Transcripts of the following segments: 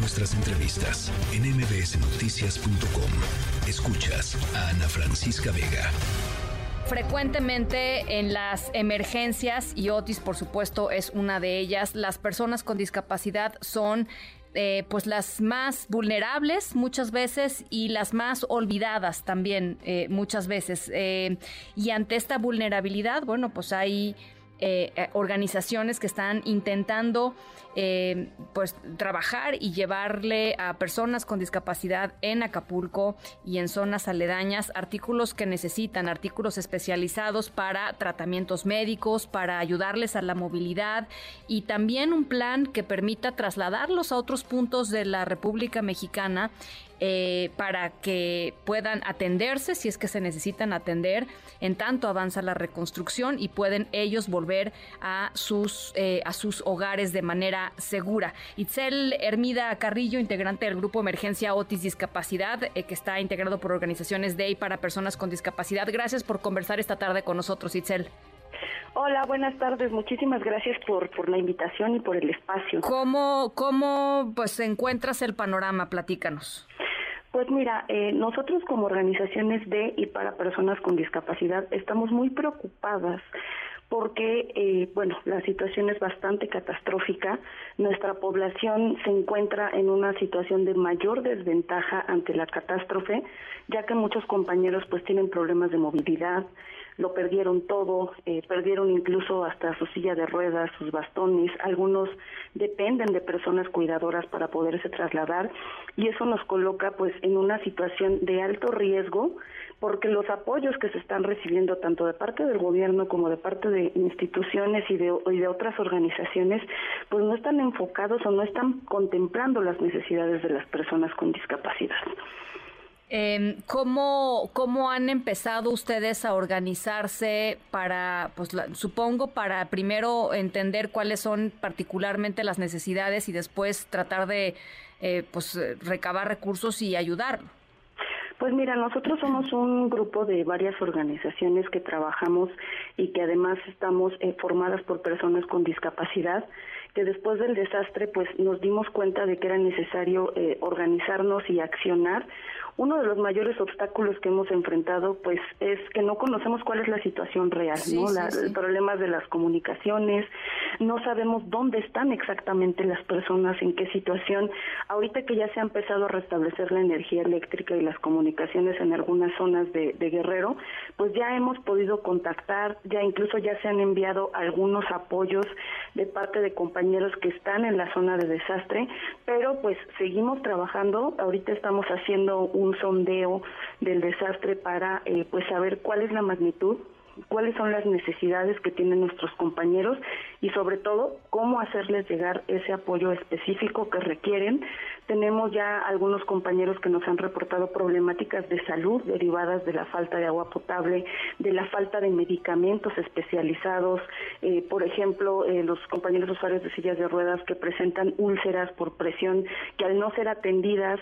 nuestras entrevistas en mbsnoticias.com. Escuchas a Ana Francisca Vega. Frecuentemente en las emergencias, y Otis por supuesto es una de ellas, las personas con discapacidad son eh, pues las más vulnerables muchas veces y las más olvidadas también eh, muchas veces. Eh, y ante esta vulnerabilidad, bueno, pues hay eh, eh, organizaciones que están intentando eh, pues trabajar y llevarle a personas con discapacidad en Acapulco y en zonas aledañas artículos que necesitan, artículos especializados para tratamientos médicos, para ayudarles a la movilidad y también un plan que permita trasladarlos a otros puntos de la República Mexicana eh, para que puedan atenderse si es que se necesitan atender en tanto avanza la reconstrucción y pueden ellos volver a sus, eh, a sus hogares de manera segura. Itzel Hermida Carrillo, integrante del grupo Emergencia Otis Discapacidad, eh, que está integrado por organizaciones de y para personas con discapacidad. Gracias por conversar esta tarde con nosotros, Itzel. Hola, buenas tardes. Muchísimas gracias por, por la invitación y por el espacio. ¿Cómo, cómo pues encuentras el panorama? Platícanos. Pues mira, eh, nosotros como organizaciones de y para personas con discapacidad estamos muy preocupadas porque, eh, bueno, la situación es bastante catastrófica. Nuestra población se encuentra en una situación de mayor desventaja ante la catástrofe, ya que muchos compañeros pues tienen problemas de movilidad, lo perdieron todo, eh, perdieron incluso hasta su silla de ruedas, sus bastones, algunos dependen de personas cuidadoras para poderse trasladar y eso nos coloca pues en una situación de alto riesgo porque los apoyos que se están recibiendo tanto de parte del gobierno como de parte de instituciones y de, y de otras organizaciones pues no están enfocados o no están contemplando las necesidades de las personas con discapacidad. Eh, ¿cómo, ¿Cómo han empezado ustedes a organizarse para, pues supongo, para primero entender cuáles son particularmente las necesidades y después tratar de eh, pues, recabar recursos y ayudar? Pues mira, nosotros somos un grupo de varias organizaciones que trabajamos y que además estamos eh, formadas por personas con discapacidad que después del desastre pues nos dimos cuenta de que era necesario eh, organizarnos y accionar uno de los mayores obstáculos que hemos enfrentado pues es que no conocemos cuál es la situación real, ¿no? El problema de las comunicaciones, no sabemos dónde están exactamente las personas, en qué situación. Ahorita que ya se ha empezado a restablecer la energía eléctrica y las comunicaciones en algunas zonas de, de Guerrero, pues ya hemos podido contactar, ya incluso ya se han enviado algunos apoyos de parte de compañeros que están en la zona de desastre, pero pues seguimos trabajando, ahorita estamos haciendo un sondeo del desastre para eh, pues saber cuál es la magnitud cuáles son las necesidades que tienen nuestros compañeros y sobre todo cómo hacerles llegar ese apoyo específico que requieren. Tenemos ya algunos compañeros que nos han reportado problemáticas de salud derivadas de la falta de agua potable, de la falta de medicamentos especializados, eh, por ejemplo, eh, los compañeros usuarios de sillas de ruedas que presentan úlceras por presión, que al no ser atendidas,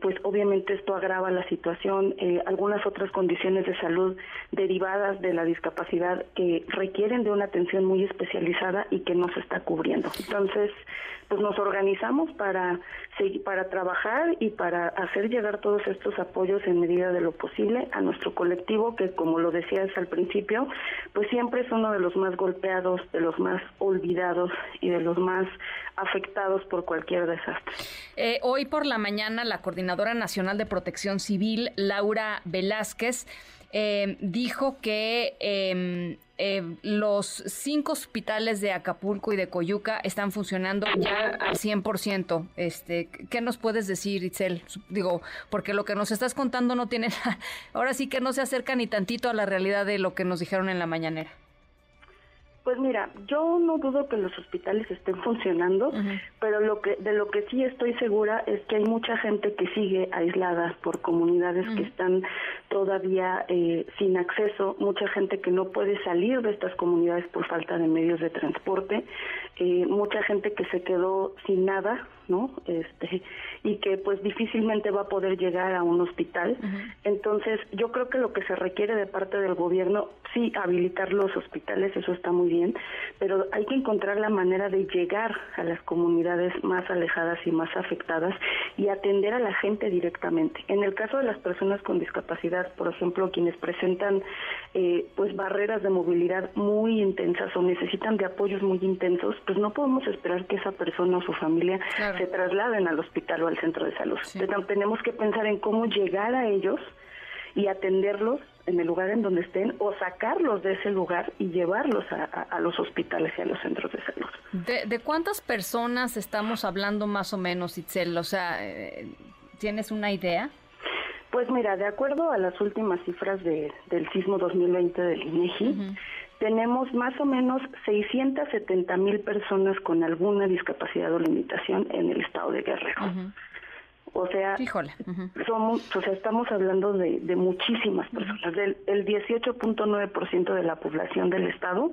pues obviamente esto agrava la situación, algunas otras condiciones de salud derivadas de la discapacidad que requieren de una atención muy especializada y que no se está cubriendo. Entonces, pues nos organizamos para para trabajar y para hacer llegar todos estos apoyos en medida de lo posible a nuestro colectivo que como lo decías al principio, pues siempre es uno de los más golpeados, de los más olvidados y de los más afectados por cualquier desastre. Eh, hoy por la mañana la Coordinadora Nacional de Protección Civil, Laura Velázquez, eh, dijo que em, eh, los cinco hospitales de Acapulco y de Coyuca están funcionando ya al 100%. Este, ¿Qué nos puedes decir, Itzel? Digo, porque lo que nos estás contando no tiene, ahora sí que no se acerca ni tantito a la realidad de lo que nos dijeron en la mañanera. Pues mira, yo no dudo que los hospitales estén funcionando, pero lo que de lo que sí estoy segura es que hay mucha gente que sigue aislada por comunidades que están todavía eh, sin acceso, mucha gente que no puede salir de estas comunidades por falta de medios de transporte, eh, mucha gente que se quedó sin nada ¿no? Este, y que pues difícilmente va a poder llegar a un hospital. Entonces, yo creo que lo que se requiere de parte del gobierno, sí, habilitar los hospitales, eso está muy bien, pero hay que encontrar la manera de llegar a las comunidades más alejadas y más afectadas y atender a la gente directamente. En el caso de las personas con discapacidad, por ejemplo, quienes presentan eh, pues barreras de movilidad muy intensas o necesitan de apoyos muy intensos, pues no podemos esperar que esa persona o su familia se trasladen al hospital o al centro de salud. tenemos que pensar en cómo llegar a ellos y atenderlos en el lugar en donde estén o sacarlos de ese lugar y llevarlos a, los hospitales y a los centros de salud. ¿De, cuántas personas estamos hablando más o menos, Itzel? O sea, eh, ¿tienes una idea? Pues mira, de acuerdo a las últimas cifras de, del sismo 2020 del INEGI, tenemos más o menos 670 mil personas con alguna discapacidad o limitación en el estado de Guerrero. O sea, somos, o sea, estamos hablando de, muchísimas personas. Del, el 18.9% de la población del estado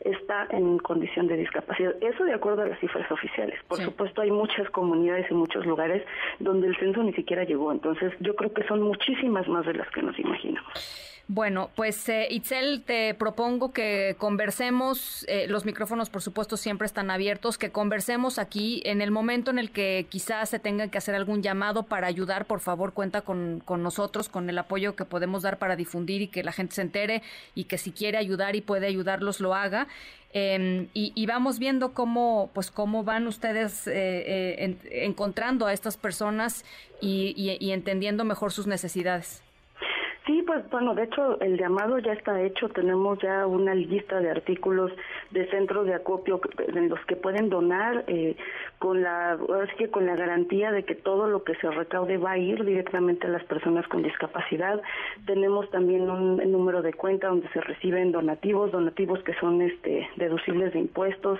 está en condición de discapacidad. Eso de acuerdo a las cifras oficiales. Por supuesto, hay muchas comunidades y muchos lugares donde el censo ni siquiera llegó. Entonces, yo creo que son muchísimas más de las que nos imaginamos. Bueno, pues eh, Itzel, te propongo que conversemos, eh, los micrófonos por supuesto siempre están abiertos, que conversemos aquí en el momento en el que quizás se tenga que hacer algún llamado para ayudar, por favor cuenta con, con nosotros, con el apoyo que podemos dar para difundir y que la gente se entere y que si quiere ayudar y puede ayudarlos lo haga. Em, y, vamos viendo cómo, pues, cómo van ustedes eh, eh encontrando a estas personas y, y entendiendo mejor sus necesidades. Sí, pues bueno, de hecho el llamado ya está hecho, tenemos ya una lista de artículos de centros de acopio en los que pueden donar eh, con la que con la garantía de que todo lo que se recaude va a ir directamente a las personas con discapacidad. Tenemos también un número de cuenta donde se reciben donativos, donativos que son este deducibles de impuestos.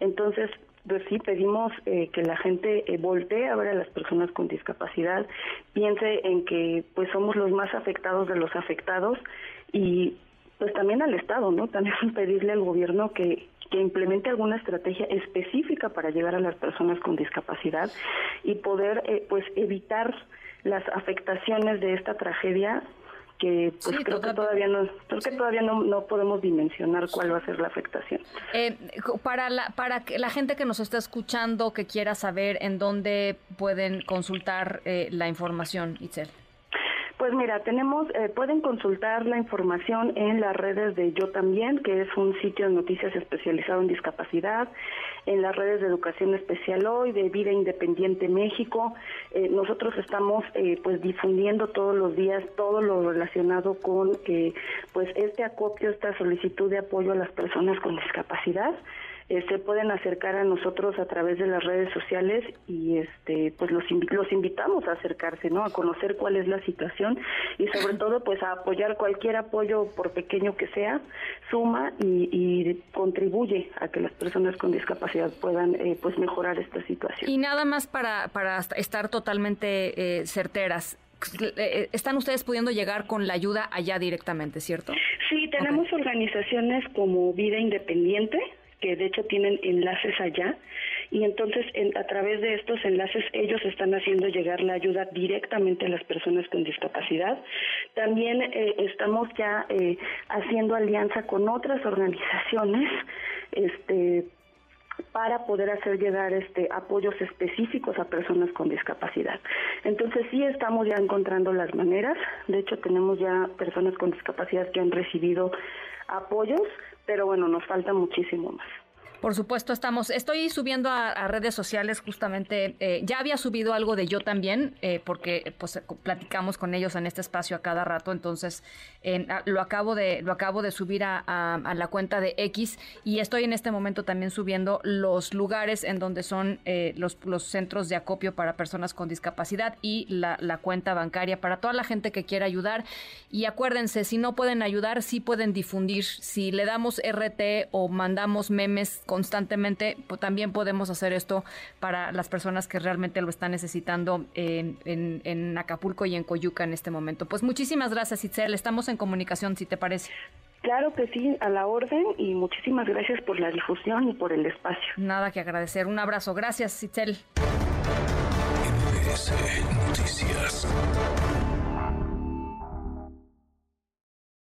Entonces, pues sí, pedimos eh, que la gente eh, voltee a ver a las personas con discapacidad, piense en que pues somos los más afectados de los afectados y pues también al Estado, ¿no? También pedirle al gobierno que, que implemente alguna estrategia específica para llegar a las personas con discapacidad y poder eh, pues evitar las afectaciones de esta tragedia que pues creo que todavía no creo que todavía no, no, podemos dimensionar cuál va a ser la afectación. Eh, para la para la gente que nos está escuchando que quiera saber en dónde pueden consultar eh, la información, Itzel. Pues mira, tenemos, eh, pueden consultar la información en las redes de Yo También, que es un sitio de noticias especializado en discapacidad, en las redes de Educación Especial Hoy, de Vida Independiente México. Eh, nosotros estamos eh, pues difundiendo todos los días todo lo relacionado con pues este acopio, esta solicitud de apoyo a las personas con discapacidad. Eh, se pueden acercar a nosotros a través de las redes sociales y este pues los los invitamos a acercarse no a conocer cuál es la situación y sobre todo pues a apoyar cualquier apoyo por pequeño que sea suma y, contribuye a que las personas con discapacidad puedan eh, pues mejorar esta situación. Y nada más para para estar totalmente eh, certeras están ustedes pudiendo llegar con la ayuda allá directamente, ¿cierto? Sí, tenemos organizaciones como Vida Independiente, que de hecho tienen enlaces allá y entonces a través de estos enlaces ellos están haciendo llegar la ayuda directamente a las personas con discapacidad. También eh, estamos ya eh, haciendo alianza con otras organizaciones este para poder hacer llegar este apoyos específicos a personas con discapacidad. Entonces sí estamos ya encontrando las maneras, de hecho tenemos ya personas con discapacidad que han recibido apoyos, pero bueno, nos falta muchísimo más. Por supuesto, estamos. Estoy subiendo a, redes sociales justamente. Eh, ya había subido algo de yo también, eh, porque pues platicamos con ellos en este espacio a cada rato. Entonces lo acabo de lo acabo de subir a, la cuenta de X y estoy en este momento también subiendo los lugares en donde son eh, los, los centros de acopio para personas con discapacidad y la cuenta bancaria para toda la gente que quiera ayudar. Y acuérdense, si no pueden ayudar, sí pueden difundir. Si le damos RT o mandamos memes constantemente, pues, también podemos hacer esto para las personas que realmente lo están necesitando en, en, Acapulco y en Coyuca en este momento. Pues muchísimas gracias, Itzel. Estamos en comunicación, si te parece. Claro que sí, a la orden y muchísimas gracias por la difusión y por el espacio. Nada que agradecer. Un abrazo. Gracias, Itzel. Noticias.